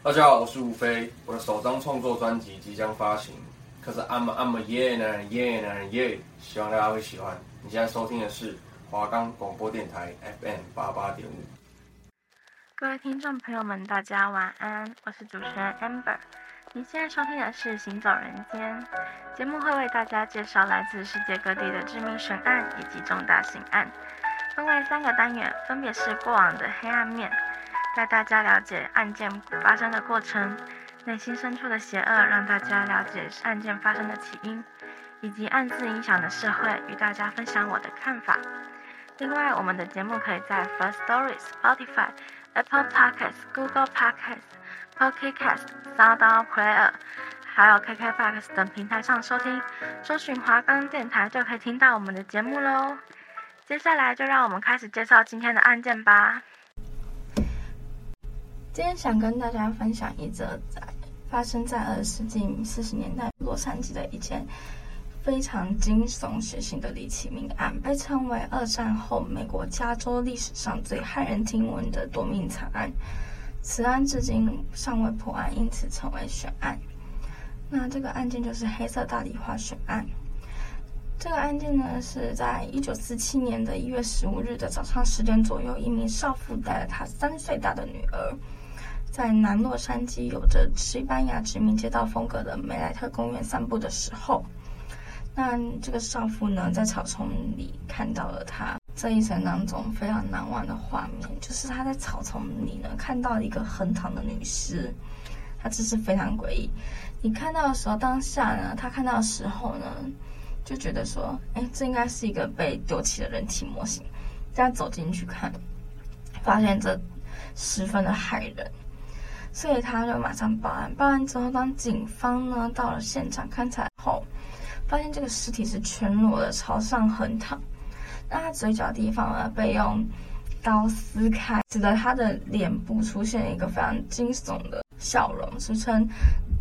大家好，我是吴飞，我的首张创作专辑即将发行，可是 I'm I'm a yeah 男人 yeah 男人 yeah，希望大家会喜欢。你现在收听的是华冈广播电台 FM 八八点五。各位听众朋友们，大家晚安，我是主持人 Amber。你现在收听的是《行走人间》节目，会为大家介绍来自世界各地的知名悬案以及重大刑案，分为三个单元，分别是过往的黑暗面。带大家了解案件发生的过程，内心深处的邪恶，让大家了解案件发生的起因，以及暗自影响的社会，与大家分享我的看法。另外，我们的节目可以在 First Stories、Spotify、Apple Podcasts、Google Podcasts、Pocket Casts、Sound Player，还有 KKBOX 等平台上收听。搜寻华冈电台就可以听到我们的节目喽。接下来就让我们开始介绍今天的案件吧。今天想跟大家分享一则在发生在二十世纪四十年代洛杉矶的一件非常惊悚血腥的离奇命案，被称为二战后美国加州历史上最骇人听闻的夺命惨案。此案至今尚未破案，因此成为悬案。那这个案件就是黑色大丽花悬案。这个案件呢，是在一九四七年的一月十五日的早上十点左右，一名少妇带了她三岁大的女儿。在南洛杉矶有着西班牙殖民街道风格的梅莱特公园散步的时候，那这个少妇呢，在草丛里看到了她这一生当中非常难忘的画面，就是她在草丛里呢看到了一个横躺的女尸，她姿势非常诡异。你看到的时候，当下呢，她看到的时候呢，就觉得说，哎，这应该是一个被丢弃的人体模型。大家走进去看，发现这十分的骇人。所以他就马上报案。报案之后，当警方呢到了现场勘查后，发现这个尸体是全裸的，朝上横躺。那他嘴角地方呢被用刀撕开，使得他的脸部出现一个非常惊悚的笑容，俗称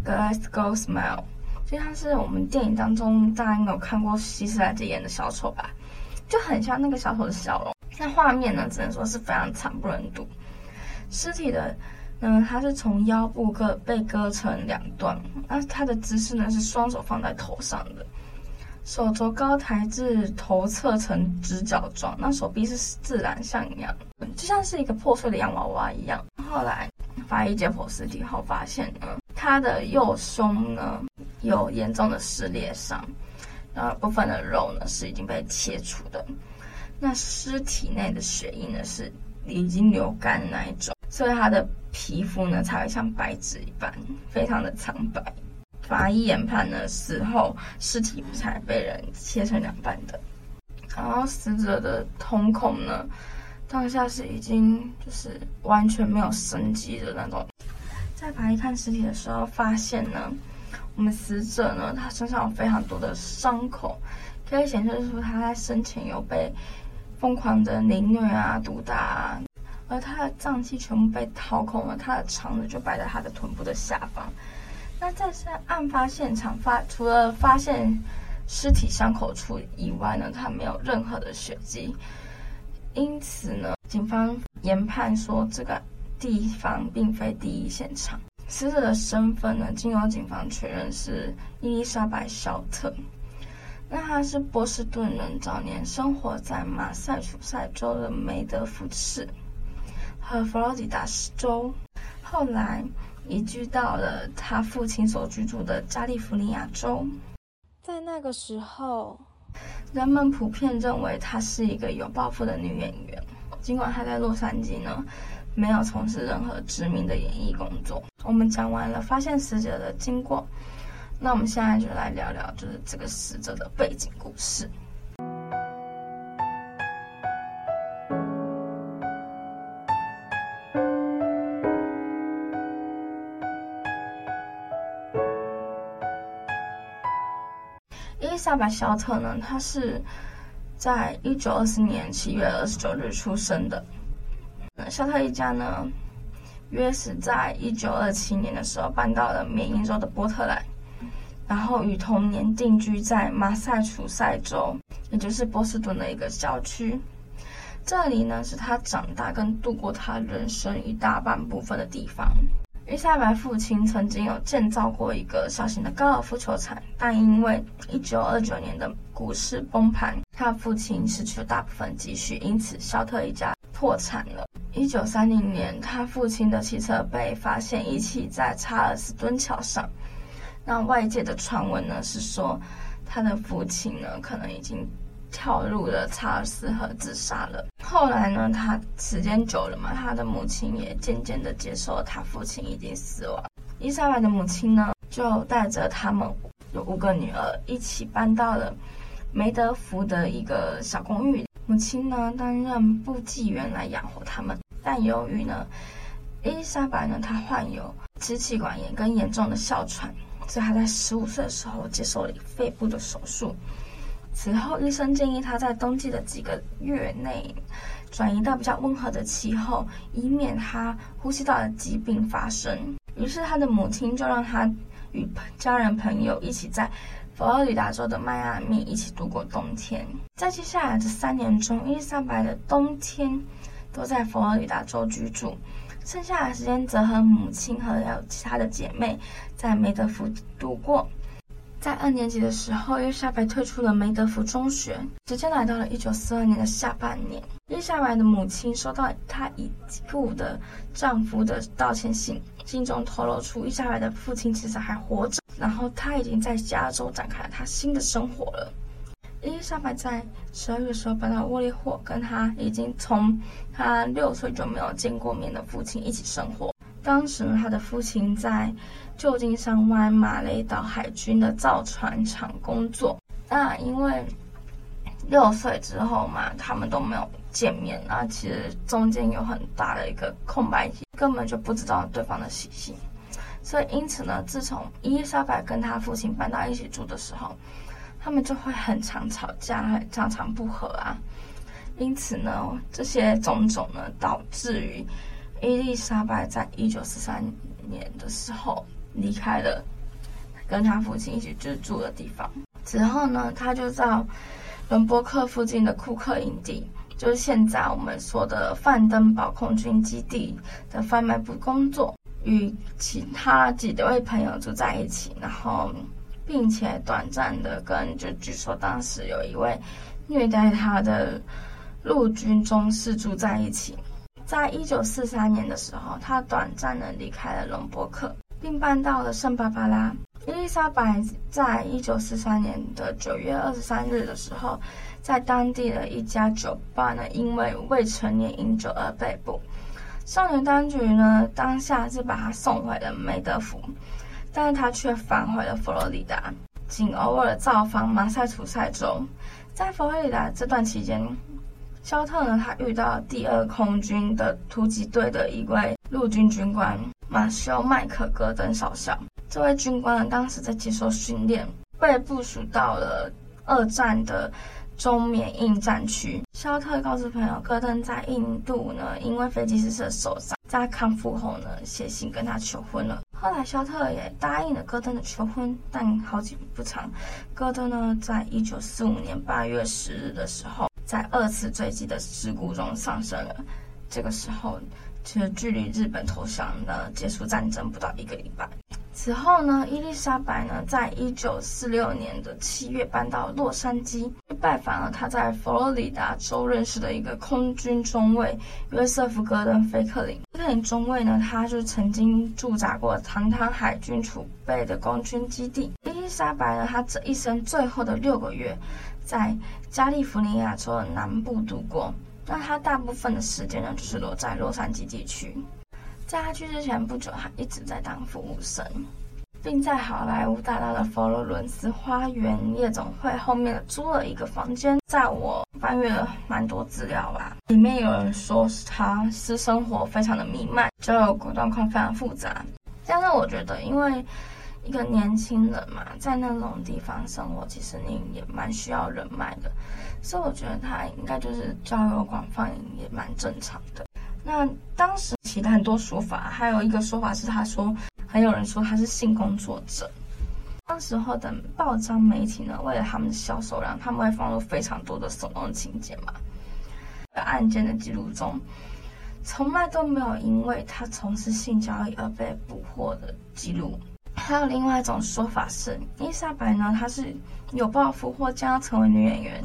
Glasgow Smile，就像是我们电影当中大家应该有看过希斯莱杰演的小丑吧，就很像那个小丑的笑容。那画面呢，只能说是非常惨不忍睹。尸体的。嗯，他是从腰部割被割成两段，那他的姿势呢是双手放在头上的，手肘高抬至头侧呈直角状，那手臂是自然向阳，就像是一个破碎的洋娃娃一样。后来法医解剖尸体后发现呢，他的右胸呢有严重的撕裂伤，然后部分的肉呢是已经被切除的，那尸体内的血液呢是已经流干那一种。所以他的皮肤呢才会像白纸一般，非常的苍白。法医研判呢，死后尸体才被人切成两半的。然后死者的瞳孔呢，当下是已经就是完全没有生机的那种。在法医看尸体的时候，发现呢，我们死者呢，他身上有非常多的伤口，可以显示出他在生前有被疯狂的凌虐啊、毒打啊。而他的脏器全部被掏空了，他的肠子就摆在他的臀部的下方。那在在案发现场发，除了发现尸体伤口处以外呢，他没有任何的血迹。因此呢，警方研判说这个地方并非第一现场。死者的身份呢，经由警方确认是伊丽莎白·肖特。那他是波士顿人，早年生活在马赛诸塞州的梅德福市。和佛罗里达州，后来移居到了他父亲所居住的加利福尼亚州。在那个时候，人们普遍认为她是一个有抱负的女演员。尽管她在洛杉矶呢，没有从事任何知名的演艺工作。我们讲完了发现死者的经过，那我们现在就来聊聊，就是这个死者的背景故事。伊丽莎白·肖特呢，他是在一九二四年七月二十九日出生的。肖特一家呢，约是在一九二七年的时候搬到了缅因州的波特兰，然后于同年定居在马赛楚塞州，也就是波士顿的一个郊区。这里呢，是他长大跟度过他人生一大半部分的地方。伊莎白父亲曾经有建造过一个小型的高尔夫球场，但因为一九二九年的股市崩盘，他父亲失去了大部分积蓄，因此肖特一家破产了。一九三零年，他父亲的汽车被发现遗弃在查尔斯敦桥上。那外界的传闻呢是说，他的父亲呢可能已经跳入了查尔斯河自杀了。后来呢，他时间久了嘛，他的母亲也渐渐的接受了他父亲已经死亡。伊莎白的母亲呢，就带着他们有五个女儿一起搬到了梅德福的一个小公寓。母亲呢，担任部记员来养活他们。但由于呢，伊丽莎白呢，她患有支气管炎跟严重的哮喘，所以她在十五岁的时候接受了肺部的手术。此后，医生建议他在冬季的几个月内转移到比较温和的气候，以免他呼吸道的疾病发生。于是，他的母亲就让他与家人朋友一起在佛罗里达州的迈阿密一起度过冬天。在接下来的三年中，伊丽莎白的冬天都在佛罗里达州居住，剩下的时间则和母亲和还有其他的姐妹在梅德福度过。在二年级的时候，伊丽莎白退出了梅德福中学。时间来到了一九四二年的下半年，伊丽莎白的母亲收到她已故的丈夫的道歉信，信中透露出伊丽莎白的父亲其实还活着，然后他已经在加州展开了他新的生活了。伊丽莎白在十二月的时候搬到沃利霍，跟他已经从他六岁就没有见过面的父亲一起生活。当时呢，他的父亲在旧金山湾马雷岛海军的造船厂工作。那因为六岁之后嘛，他们都没有见面，那其实中间有很大的一个空白期，根本就不知道对方的习性。所以因此呢，自从伊丽莎白跟他父亲搬到一起住的时候，他们就会很常吵架，很常常不和啊。因此呢，这些种种呢，导致于。伊丽莎白在一九四三年的时候离开了跟他父亲一起居住的地方。之后呢，他就到伦伯克附近的库克营地，就是现在我们说的范登堡空军基地的贩卖部工作，与其他几位朋友住在一起，然后并且短暂的跟就据说当时有一位虐待他的陆军中士住在一起。在一九四三年的时候，他短暂的离开了隆伯克，并搬到了圣巴巴拉。伊丽莎白在一九四三年的九月二十三日的时候，在当地的一家酒吧呢，因为未成年饮酒而被捕。少年当局呢，当下是把他送回了梅德福，但是他却返回了佛罗里达，仅偶尔造访马萨诸塞州。在佛罗里达这段期间，肖特呢，他遇到第二空军的突击队的一位陆军军官马修麦克戈登少校。这位军官呢，当时在接受训练，被部署到了二战的中缅印战区。肖特告诉朋友，戈登在印度呢，因为飞机失事受伤，在康复后呢，写信跟他求婚了。后来肖特也答应了戈登的求婚，但好景不长，戈登呢，在一九四五年八月十日的时候。在二次坠机的事故中丧生了。这个时候，其实距离日本投降呢结束战争不到一个礼拜。此后呢，伊丽莎白呢，在一九四六年的七月搬到洛杉矶，去拜访了他在佛罗里达州认识的一个空军中尉约瑟夫·戈登·菲克林。菲克林中尉呢，他就曾经驻扎过堂堂海军储备的空军基地。伊丽莎白呢，她这一生最后的六个月。在加利福尼亚州的南部度过，那他大部分的时间呢，就是落在洛杉矶地区。在他去之前不久，他一直在当服务生，并在好莱坞大道的佛罗伦斯花园夜总会后面租了一个房间。在我翻阅了蛮多资料吧，里面有人说是他私生活非常的弥漫，交友状况非常复杂。但是我觉得，因为一个年轻人嘛，在那种地方生活，其实你也蛮需要人脉的，所以我觉得他应该就是交友广泛，也蛮正常的。那当时其他很多说法，还有一个说法是，他说还有人说他是性工作者。当时候的报章媒体呢，为了他们的销售量，他们会放入非常多的耸动情节嘛。案件的记录中，从来都没有因为他从事性交易而被捕获的记录。还有另外一种说法是，伊莎白呢，她是有抱负或将要成为女演员，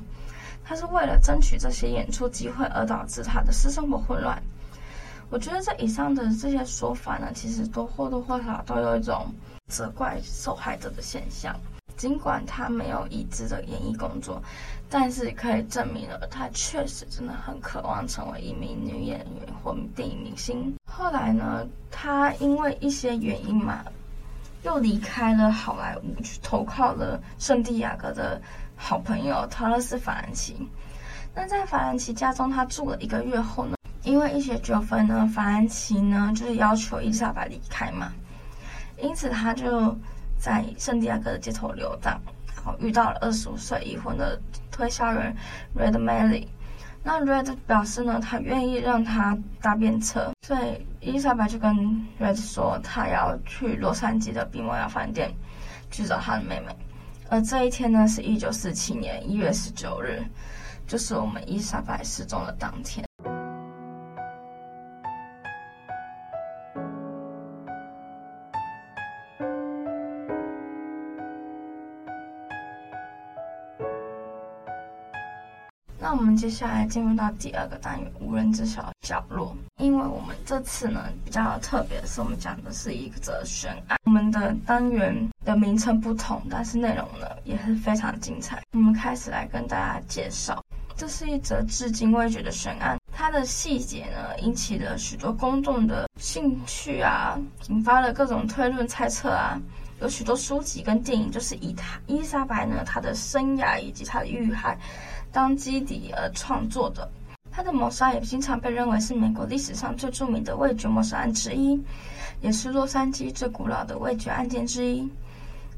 她是为了争取这些演出机会而导致她的私生活混乱。我觉得这以上的这些说法呢，其实都或多或少都有一种责怪受害者的现象。尽管她没有已知的演艺工作，但是可以证明了她确实真的很渴望成为一名女演员或电影明星。后来呢，她因为一些原因嘛。又离开了好莱坞，去投靠了圣地亚哥的好朋友陶乐斯·法兰奇。那在法兰奇家中，他住了一个月后呢，因为一些纠纷呢，法兰奇呢就是要求伊丽莎白离开嘛，因此他就在圣地亚哥的街头游荡，然后遇到了二十五岁已婚的推销员 Red Melly。那 Red 表示呢，他愿意让他搭便车，所以伊丽莎白就跟 Red 说，他要去洛杉矶的比摩亚饭店去找他的妹妹。而这一天呢，是一九四七年一月十九日，就是我们伊丽莎白失踪的当天。接下来进入到第二个单元——无人知晓的角落。因为我们这次呢比较特别的是，我们讲的是一则悬案。我们的单元的名称不同，但是内容呢也是非常精彩。我们开始来跟大家介绍，这是一则至今未决的悬案。它的细节呢引起了许多公众的兴趣啊，引发了各种推论猜测啊。有许多书籍跟电影就是以他伊丽莎白呢她的生涯以及她的遇害。当基底而创作的，她的谋杀也经常被认为是美国历史上最著名的味觉谋杀案之一，也是洛杉矶最古老的味觉案件之一。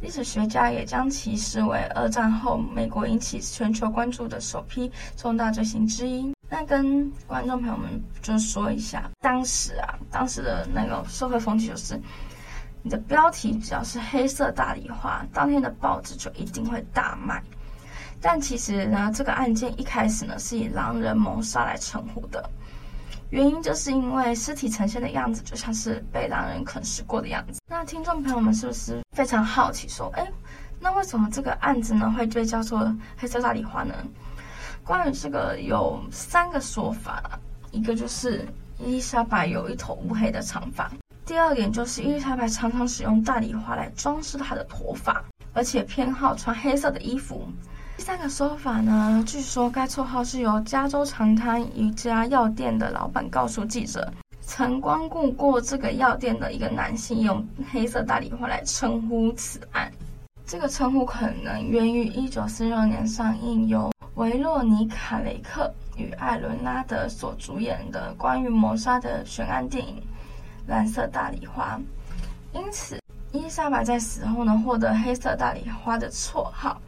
历史学家也将其视为二战后美国引起全球关注的首批重大罪行之一。那跟观众朋友们就说一下，当时啊，当时的那个社会风气就是，你的标题只要是黑色大理花，当天的报纸就一定会大卖。但其实呢，这个案件一开始呢是以狼人谋杀来称呼的，原因就是因为尸体呈现的样子就像是被狼人啃食过的样子。那听众朋友们是不是非常好奇说，哎，那为什么这个案子呢会被叫做黑色大理花呢？关于这个有三个说法，一个就是伊丽莎白有一头乌黑的长发，第二点就是伊丽莎白常常使用大理花来装饰她的头发，而且偏好穿黑色的衣服。第三个说法呢，据说该绰号是由加州长滩一家药店的老板告诉记者，曾光顾过这个药店的一个男性用黑色大理花来称呼此案。这个称呼可能源于1946年上映由维洛妮卡·雷克与艾伦·拉德所主演的关于谋杀的悬案电影《蓝色大礼花》，因此伊丽莎白在死后呢，获得黑色大礼花的绰号。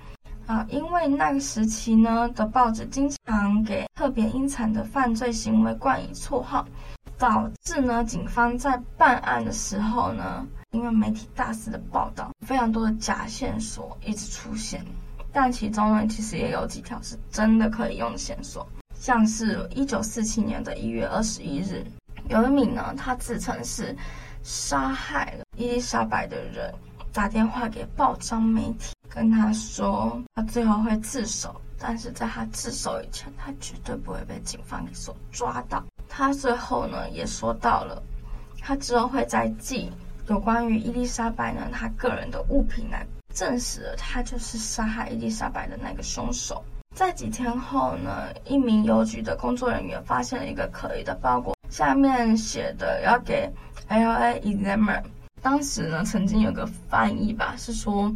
啊，因为那个时期呢的报纸经常给特别阴惨的犯罪行为冠以绰号，导致呢警方在办案的时候呢，因为媒体大肆的报道，非常多的假线索一直出现，但其中呢其实也有几条是真的可以用的线索，像是一九四七年的一月二十一日，有一名呢他自称是杀害了伊丽莎白的人，打电话给报章媒体。跟他说，他最后会自首，但是在他自首以前，他绝对不会被警方给所抓到。他最后呢，也说到了，他之后会再寄有关于伊丽莎白呢，他个人的物品来证实了他就是杀害伊丽莎白的那个凶手。在几天后呢，一名邮局的工作人员发现了一个可疑的包裹，下面写的要给 L.A. Examiner。当时呢，曾经有个翻译吧，是说。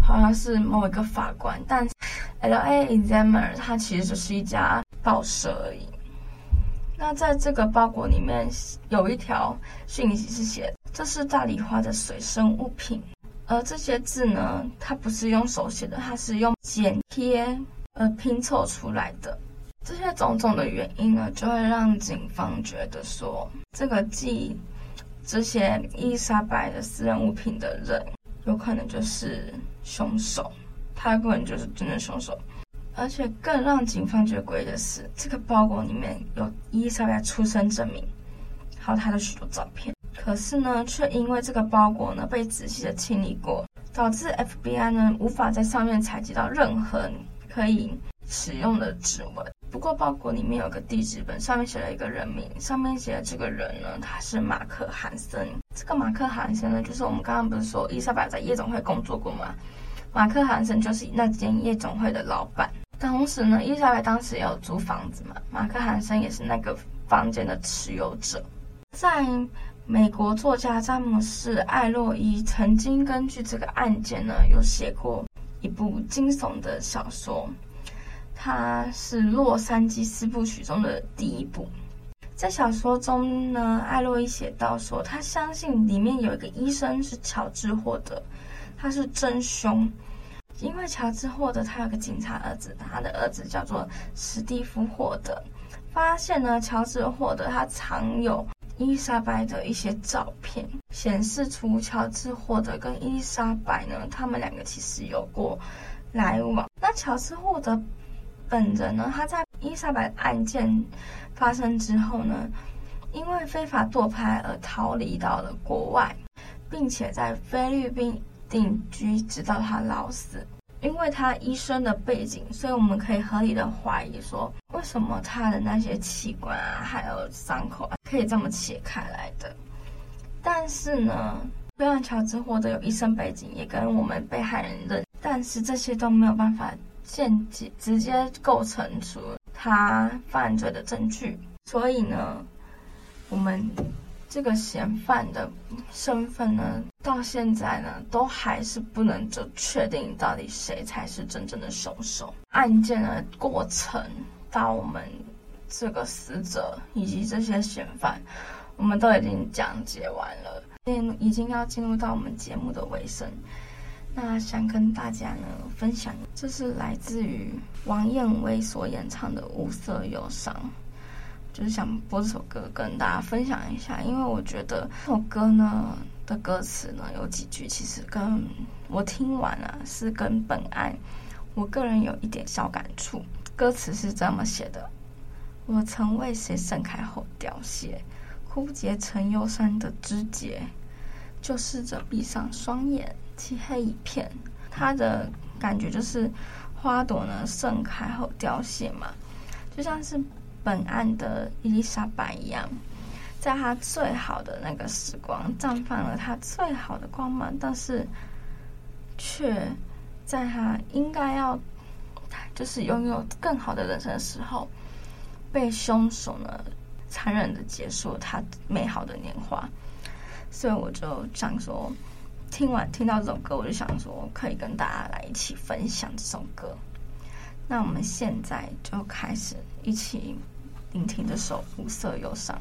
好像是某一个法官，但 L.A. Examiner 它其实就是一家报社而已。那在这个包裹里面有一条讯息是写：“这是大理花的随身物品。”而这些字呢，它不是用手写的，它是用剪贴呃拼凑出来的。这些种种的原因呢，就会让警方觉得说，这个寄这些伊丽莎白的私人物品的人。有可能就是凶手，他可能就是真正凶手。而且更让警方觉得诡异的是，这个包裹里面有伊丽莎白出生证明，还有他的许多照片。可是呢，却因为这个包裹呢被仔细的清理过，导致 FBI 呢无法在上面采集到任何可以使用的指纹。不过包裹里面有个地址本，上面写了一个人名，上面写的这个人呢，他是马克·韩森。这个马克·韩森呢，就是我们刚刚不是说伊莎白在夜总会工作过吗？马克·韩森就是那间夜总会的老板。同时呢，伊莎白当时也有租房子嘛，马克·韩森也是那个房间的持有者，在。美国作家詹姆士·艾洛伊曾经根据这个案件呢，有写过一部惊悚的小说，它是《洛杉矶四部曲》中的第一部。在小说中呢，艾洛伊写到说，他相信里面有一个医生是乔治·霍德，他是真凶，因为乔治·霍德他有个警察儿子，他的儿子叫做史蒂夫·霍德，发现呢，乔治·霍德他藏有。伊丽莎白的一些照片显示出乔治·霍德跟伊丽莎白呢，他们两个其实有过来往。那乔治·霍德本人呢，他在伊莎白案件发生之后呢，因为非法堕胎而逃离到了国外，并且在菲律宾定居，直到他老死。因为他医生的背景，所以我们可以合理的怀疑说，为什么他的那些器官啊，还有伤口啊，可以这么切开来的？但是呢，虽然乔治获得有医生背景，也跟我们被害人认，但是这些都没有办法间接直接构成出他犯罪的证据。所以呢，我们。这个嫌犯的身份呢，到现在呢，都还是不能就确定到底谁才是真正的凶手。案件的过程到我们这个死者以及这些嫌犯，我们都已经讲解完了，已经要进入到我们节目的尾声。那想跟大家呢分享，这是来自于王燕薇所演唱的《无色忧伤》。就是想播这首歌跟大家分享一下，因为我觉得这首歌呢的歌词呢有几句，其实跟我听完啊是跟本案我个人有一点小感触。歌词是这么写的：我曾为谁盛开后凋谢，枯竭成忧伤的枝节，就试着闭上双眼，漆黑一片。它的感觉就是花朵呢盛开后凋谢嘛，就像是。本案的伊丽莎白一样，在她最好的那个时光绽放了她最好的光芒，但是却在她应该要就是拥有更好的人生的时候，被凶手呢残忍的结束了她美好的年华。所以我就想说，听完听到这首歌，我就想说可以跟大家来一起分享这首歌。那我们现在就开始一起聆听这首《无色忧伤》。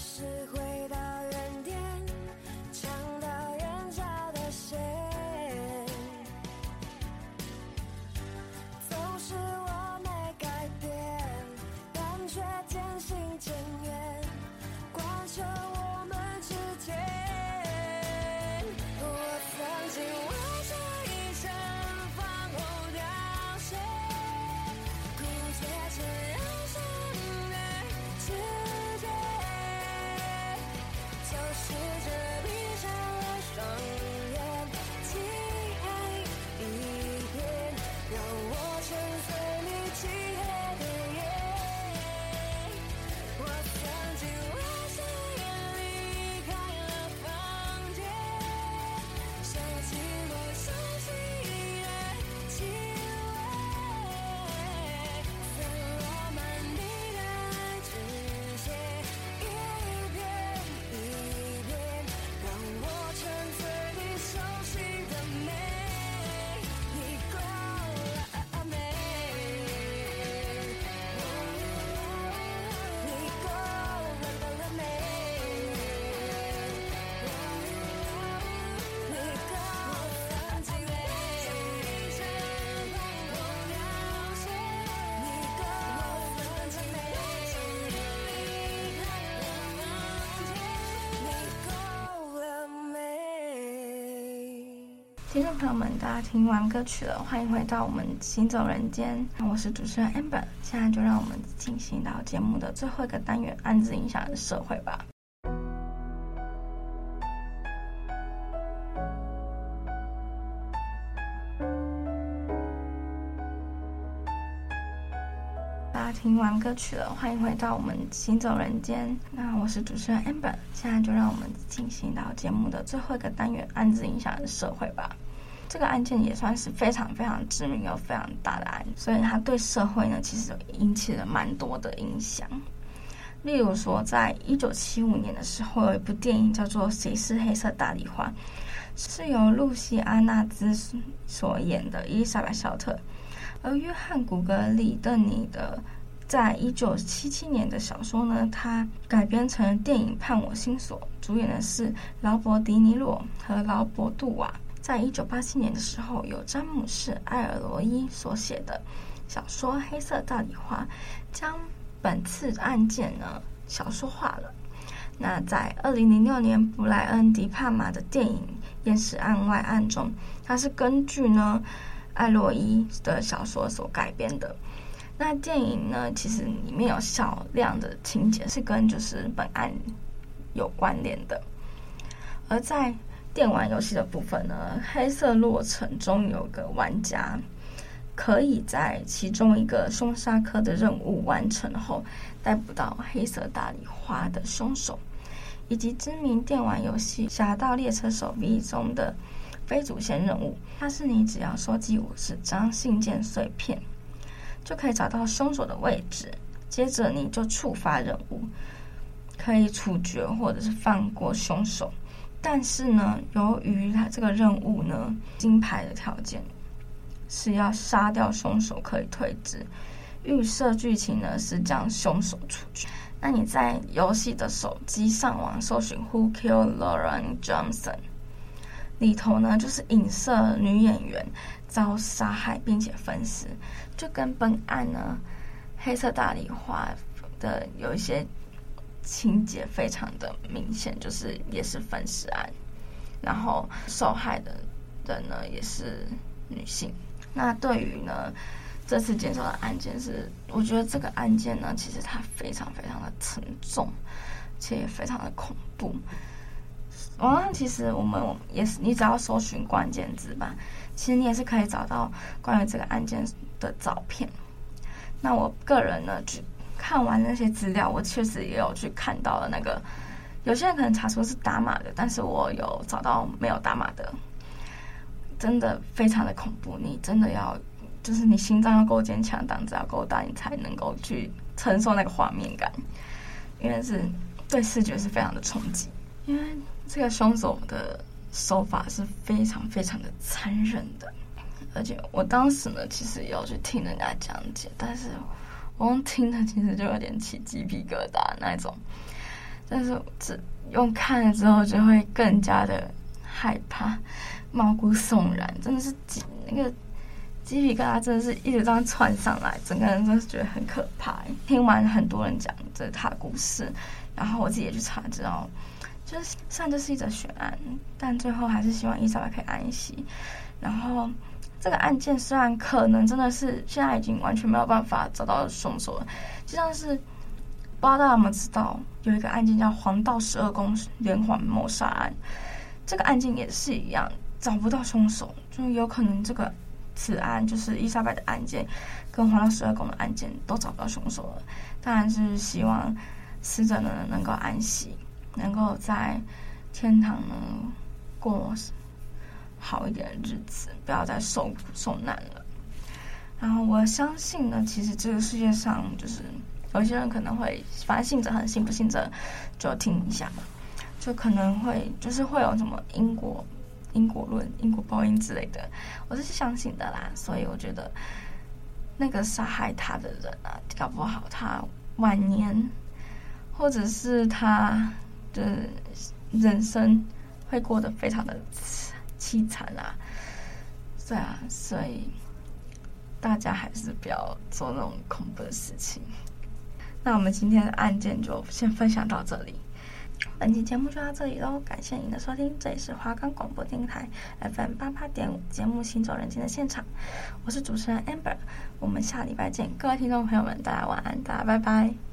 是。听众朋友们，大家听完歌曲了，欢迎回到我们行走人间。我是主持人 Amber，现在就让我们进行到节目的最后一个单元——暗自影响的社会吧。听完歌曲了，欢迎回到我们行走人间。那我是主持人 Amber，现在就让我们进行到节目的最后一个单元——暗自影响的社会吧。这个案件也算是非常非常知名又非常大的案，所以它对社会呢其实引起了蛮多的影响。例如说，在一九七五年的时候，有一部电影叫做《谁是黑色大丽花》，是由露西·阿纳兹所演的伊丽莎白·肖特，而约翰·古格里邓尼的在一九七七年的小说呢，它改编成电影《判我心锁》，主演的是劳勃·迪尼洛和劳勃·杜瓦。在一九八七年的时候，由詹姆士·艾尔罗伊所写的小说《黑色大丽花》将本次案件呢小说化了。那在二零零六年，布莱恩·迪帕玛的电影《验尸案外案》中，它是根据呢艾罗伊的小说所改编的。那电影呢，其实里面有少量的情节是跟就是本案有关联的，而在电玩游戏的部分呢，黑色洛城中有个玩家可以在其中一个凶杀科的任务完成后，逮捕到黑色大丽花的凶手，以及知名电玩游戏《侠盗猎车手 V》中的非主线任务。它是你只要收集五十张信件碎片，就可以找到凶手的位置，接着你就触发任务，可以处决或者是放过凶手。但是呢，由于他这个任务呢，金牌的条件是要杀掉凶手可以退职，预设剧情呢是将凶手处决。那你在游戏的手机上网搜寻 “Who Killed Lauren Johnson”，里头呢就是影射女演员遭杀害并且分尸，就跟本案呢黑色大丽花的有一些。情节非常的明显，就是也是分尸案，然后受害的人呢也是女性。那对于呢这次介绍的案件是，我觉得这个案件呢其实它非常非常的沉重，且也非常的恐怖。网上其实我们也是，你只要搜寻关键字吧，其实你也是可以找到关于这个案件的照片。那我个人呢去。看完那些资料，我确实也有去看到了那个，有些人可能查出是打码的，但是我有找到没有打码的，真的非常的恐怖。你真的要，就是你心脏要够坚强，胆子要够大，你才能够去承受那个画面感，因为是对视觉是非常的冲击。因为这个凶手的手法是非常非常的残忍的，而且我当时呢，其实也有去听人家讲解，但是。我听的其实就有点起鸡皮疙瘩那种，但是这用看了之后就会更加的害怕，毛骨悚然，真的是鸡那个鸡皮疙瘩真的是一直这样窜上来，整个人真的是觉得很可怕。听完很多人讲这他的故事，然后我自己也去查，知道就是虽然这是一则悬案，但最后还是希望伊莎白可以安息。然后这个案件虽然可能真的是现在已经完全没有办法找到凶手了，就像是不知道大家有没有知道有一个案件叫黄道十二宫连环谋杀案，这个案件也是一样找不到凶手，就有可能这个此案就是伊莎白的案件跟黄道十二宫的案件都找不到凶手了。当然是希望死者呢能够安息，能够在天堂呢过。好一点的日子，不要再受苦受难了。然后我相信呢，其实这个世界上就是有些人可能会，反正信者恒信，不信者就听一下。就可能会就是会有什么因果、因果论、因果报应之类的，我是相信的啦。所以我觉得那个杀害他的人啊，搞不好他晚年，或者是他的人生会过得非常的。凄惨啊！对啊，所以大家还是不要做那种恐怖的事情。那我们今天的案件就先分享到这里，本期节目就到这里喽。感谢您的收听，这里是华冈广播电台 FM 八八点五节目《行走人间》的现场，我是主持人 Amber，我们下礼拜见，各位听众朋友们，大家晚安，大家拜拜。